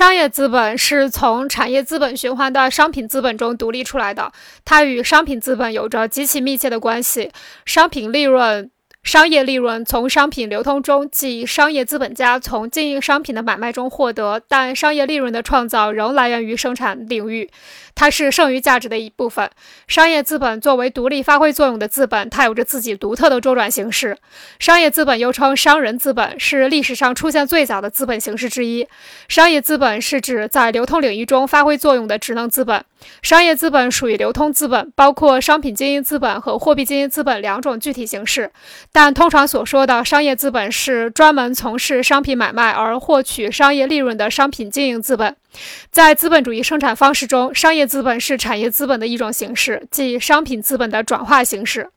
商业资本是从产业资本循环的商品资本中独立出来的，它与商品资本有着极其密切的关系。商品利润。商业利润从商品流通中，即商业资本家从经营商品的买卖中获得，但商业利润的创造仍来源于生产领域，它是剩余价值的一部分。商业资本作为独立发挥作用的资本，它有着自己独特的周转形式。商业资本又称商人资本，是历史上出现最早的资本形式之一。商业资本是指在流通领域中发挥作用的职能资本。商业资本属于流通资本，包括商品经营资本和货币经营资本两种具体形式。但通常所说的商业资本是专门从事商品买卖而获取商业利润的商品经营资本。在资本主义生产方式中，商业资本是产业资本的一种形式，即商品资本的转化形式。